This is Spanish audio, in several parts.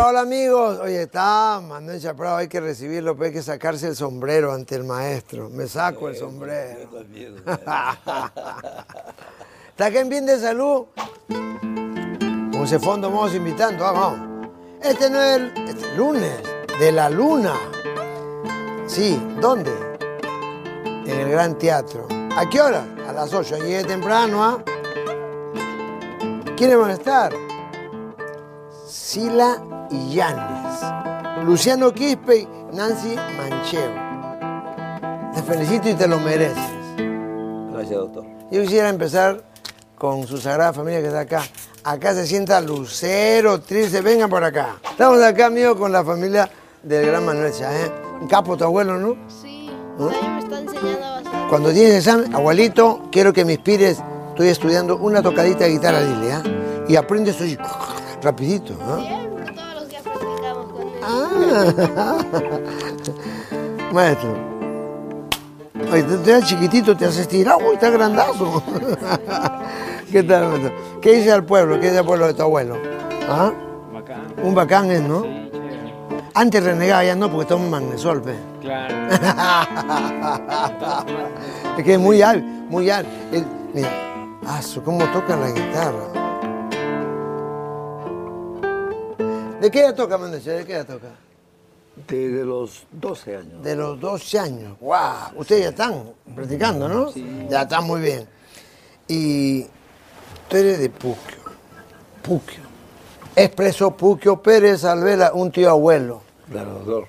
Hola, hola amigos. Oye, está Manuel Chaprado, hay que recibirlo, pero hay que sacarse el sombrero ante el maestro. Me saco el sombrero. ¿Está aquí en bien de salud? Con ese fondo vamos invitando, ah, vamos. Este no es el este lunes de la luna. Sí, ¿dónde? En el Gran Teatro. ¿A qué hora? A las 8. Llegué temprano, ¿ah? ¿Quiénes van a estar? Sila y Yanis. Luciano Quispe y Nancy Mancheo. Te felicito y te lo mereces. Gracias, doctor. Yo quisiera empezar con su sagrada familia que está acá. Acá se sienta Lucero, Trice, vengan por acá. Estamos acá, amigos, con la familia del gran Manuel ¿eh? Un capo tu abuelo, ¿no? Sí, me está enseñando bastante. Cuando tienes examen, abuelito, quiero que me inspires. Estoy estudiando una tocadita de guitarra, dile, ¿ah? Y aprendes así, rapidito, ¿ah? Siempre, Maestro. Te, das chiquitito, te haces tirar, uy, está grandazo. ¿Qué tal, maestro? ¿Qué dice al pueblo? ¿Qué dice al pueblo de tu abuelo? ¿Ah? Bacán. Un bacán es, ¿no? Sí, chévere. Antes renegaba, ya no, porque toma un magnesol, pe. Claro. es que es muy hábil, muy. Él- mira, su- cómo toca la guitarra. ¿De qué edad toca, Mendoza? ¿De qué edad toca? Desde los 12 años. De los 12 años. ¡Wow! Ustedes ya están practicando, ¿no? Ya están muy bien. Y tú eres de Puquio. Puquio. Expreso Puquio Pérez Alvela, un tío abuelo. Claro, doctor.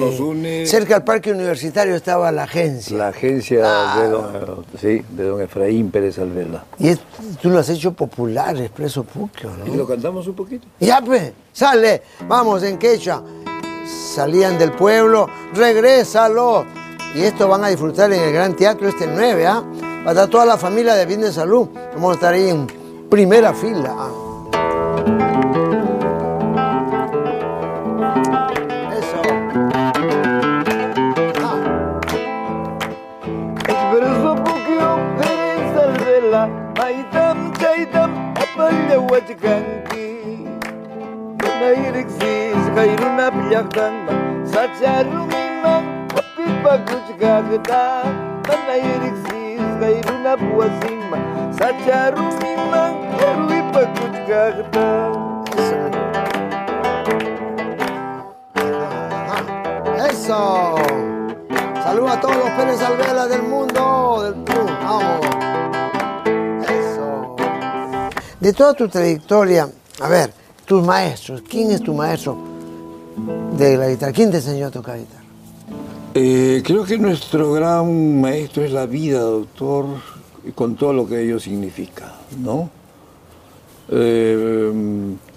Nos une Cerca del parque universitario estaba la agencia. la agencia de, don, sí, de don Efraín Pérez Alvela. Y es- tú lo has hecho popular, Expreso Puquio, ¿Y ¿no? lo cantamos un poquito? Ya, pues, sale, vamos en quechua. Salían del pueblo, regrésalo. Y esto van a disfrutar en el Gran Teatro este 9, ¿ah? Va a estar toda la familia de Bien de Salud. Vamos a estar ahí en primera fila. ¿ah? Eso. Ah. Pérez Alvela, Maitam Chaitam, Apalya Huachcanqui. Nairixis, Kairuna Kairuna Puasima. Ajá. Eso. Saludos a todos los Pérez Alvela del mundo. Del mundo. Vamos. Eso. De toda tu trayectoria, a ver, tus maestros, ¿quién es tu maestro de la guitarra? ¿Quién te enseñó a tocar guitarra? Eh, creo que nuestro gran maestro es la vida, doctor, con todo lo que ello significa, ¿no? Eh,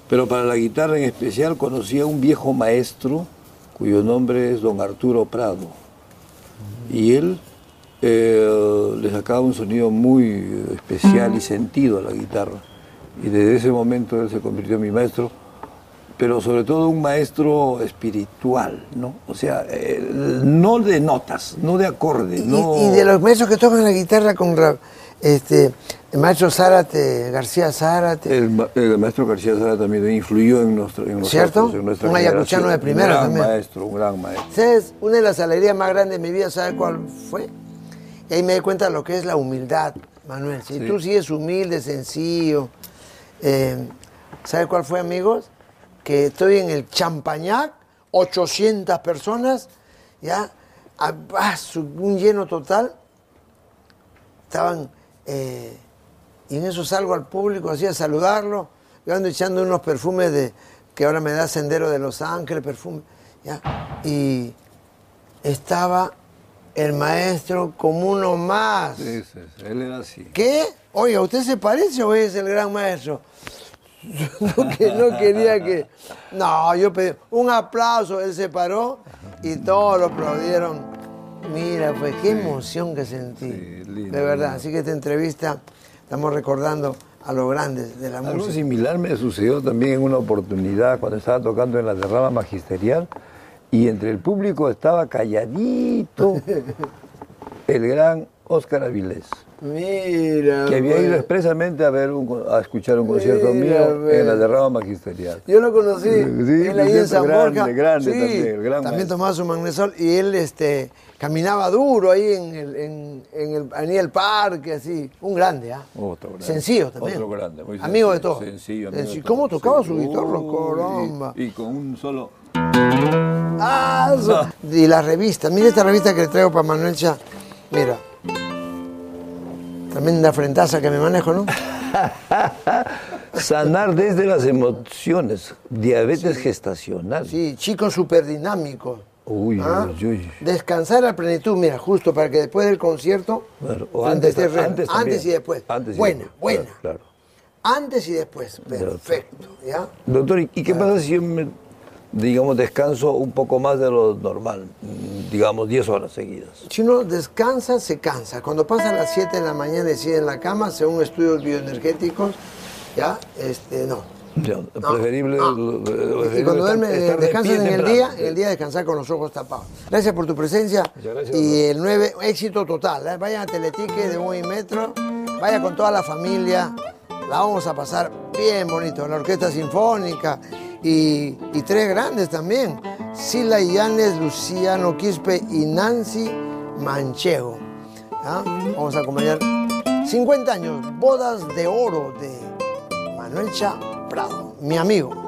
pero para la guitarra en especial conocí a un viejo maestro cuyo nombre es don Arturo Prado. Y él eh, le sacaba un sonido muy especial y sentido a la guitarra. Y desde ese momento él se convirtió en mi maestro pero sobre todo un maestro espiritual, ¿no? O sea, eh, no de notas, no de acorde, Y, no... y de los maestros que tocan la guitarra con este, el maestro Zárate, García Zárate. El, ma- el maestro García Sara también influyó en, nuestro, en nosotros, ¿Cierto? en nuestra Un ayacuchano de primera Un gran también. maestro, un gran maestro. ¿Sabes? Una de las alegrías más grandes de mi vida, ¿sabes cuál fue? Y ahí me di cuenta de lo que es la humildad, Manuel. Si Sí. tú sigues humilde, sencillo. eh, ¿Sabes cuál fue, amigos? Que estoy en el Champañac, 800 personas, ya, a- un lleno total. Estaban, eh, y en eso salgo al público así a saludarlo. Yo ando echando unos perfumes de, que ahora me da Sendero de Los Ángeles, perfume. ¿ya? Y estaba el maestro como uno más. Sí, sí, sí, él era así. ¿Qué? Oiga, ¿usted se parece o es el gran maestro? Yo no, que, no quería que... No, yo pedí un aplauso, él se paró y todos lo aplaudieron. Mira, pues qué emoción que sentí. Sí, lindo, de verdad, así que esta entrevista estamos recordando a los grandes de la Algo música. similar me sucedió también en una oportunidad cuando estaba tocando en la derrama magisterial y entre el público estaba calladito el gran Óscar Avilés, Mira. que había ido expresamente a, ver un- a escuchar un concierto Mira, mío en la derrama magisterial. Yo lo conocí, Sí, él ahí en San grande, Borja. grande Sí, también, gran también tomaba su magnesol y él este, caminaba duro ahí en el, en, en el, en el parque, así. Un grande, ¿ah? Otro grande. Sencillo también. Otro grande, muy Amigo de todo. Sencillo, amigo de Sencillo. todo. ¿Cómo tocaba Sí. su guitarra? Uy, Caramba. Y, y con un solo... Ah. Y la revista, mira esta revista que le traigo para Manuel Chá. Mira. Tremenda frentaza que me manejo, ¿no? Sanar desde las emociones, diabetes gestacional. Sí, chicos súper dinámicos. Uy, ¿Ah? uy, uy. Descansar a plenitud, mira, justo para que después del concierto, Claro, o antes- y después. Antes y buena, después, buena. claro, claro. Antes y después, perfecto, ¿ya? Doctor, ¿y y qué pasa si yo, me, digamos, descanso un poco más de lo normal? Digamos, 10 horas seguidas. Si uno descansa, se cansa. Cuando pasa a las 7 de la mañana y sigue en la cama, según estudios bioenergéticos, ¿ya? Este, no. Ya, No, preferible, no. lo- Y cuando duerme, estar de descansas pie en el día, en el día descansar con los ojos tapados. Gracias por tu presencia. Muchas gracias, y el 9, éxito total. ¿eh? Vayan a Teletique de Buen Metro, vaya con toda la familia. La vamos a pasar bien bonito. La Orquesta Sinfónica y, tres grandes también. Sila Illanes, Luciano Quispe y Nancy Manchego. Vamos a acompañar 50 años, bodas de oro de Manuel Cha Prado, mi amigo.